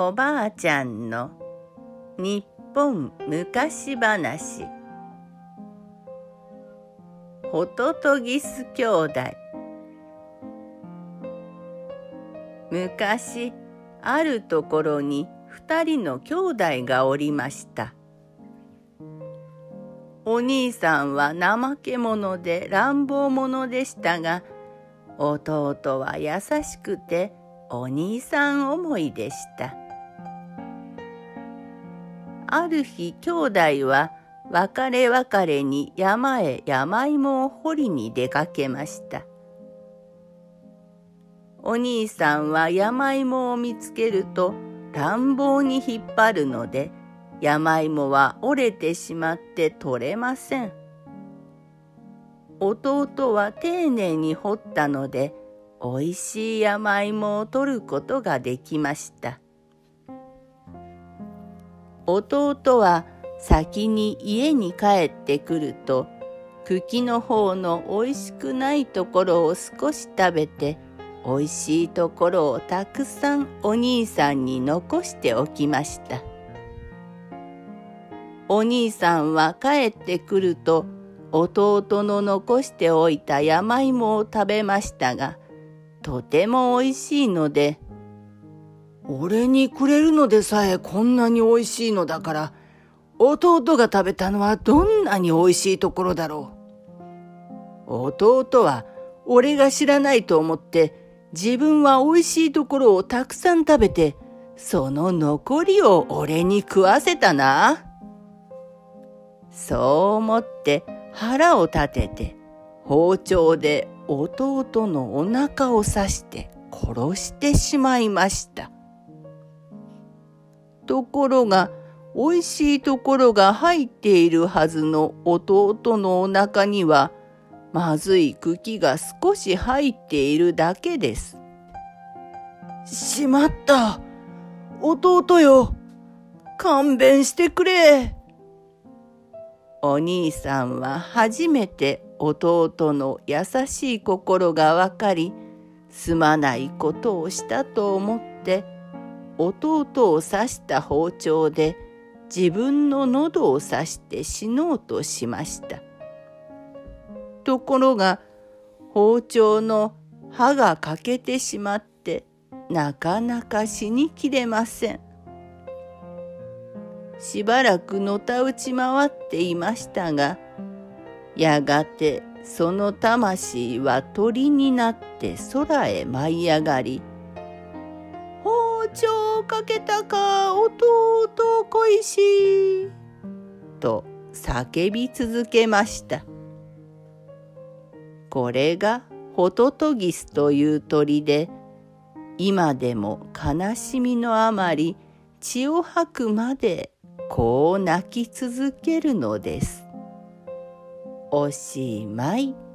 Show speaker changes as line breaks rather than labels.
おばあちゃんの日本昔話。ホトトギス兄弟。昔あるところに二人の兄弟がおりました。お兄さんは怠け者で乱暴者でしたが弟は優しくてお兄さん思いでした。ある日兄弟は別れ別れに山へ山芋を掘りに出かけました。お兄さんは山芋を見つけると乱暴に引っ張るので山芋は折れてしまって取れません。弟は丁寧に掘ったのでおいしい山芋を取ることができました。弟は先に家に帰ってくると茎の方のおいしくないところを少し食べておいしいところをたくさんお兄さんに残しておきました。お兄さんは帰ってくると弟の残しておいた山芋を食べましたがとてもおいしいので
俺にくれるのでさえこんなに美味しいのだから、弟が食べたのはどんなに美味しいところだろう。弟は俺が知らないと思って自分は美味しいところをたくさん食べて、その残りを俺に食わせたな。そう思って腹を立てて包丁で弟のお腹を刺して殺してしまいました。ところが、おいしいところが入っているはずの弟のお腹には、まずい茎が少し入っているだけです。しまった。弟よ。勘弁してくれ。お兄さんは初めて弟の優しい心がわかり、すまないことをしたと思って弟を刺した包丁で自分の喉を刺して死のうとしました。ところが包丁の刃が欠けてしまってなかなか死にきれません。しばらくのたうち回っていましたがやがてその魂は鳥になって空へ舞い上がり丁かけたか弟恋しい」と叫び続けましたこれがホトトギスという鳥で今でも悲しみのあまり血を吐くまでこう泣き続けるのです。おしまい。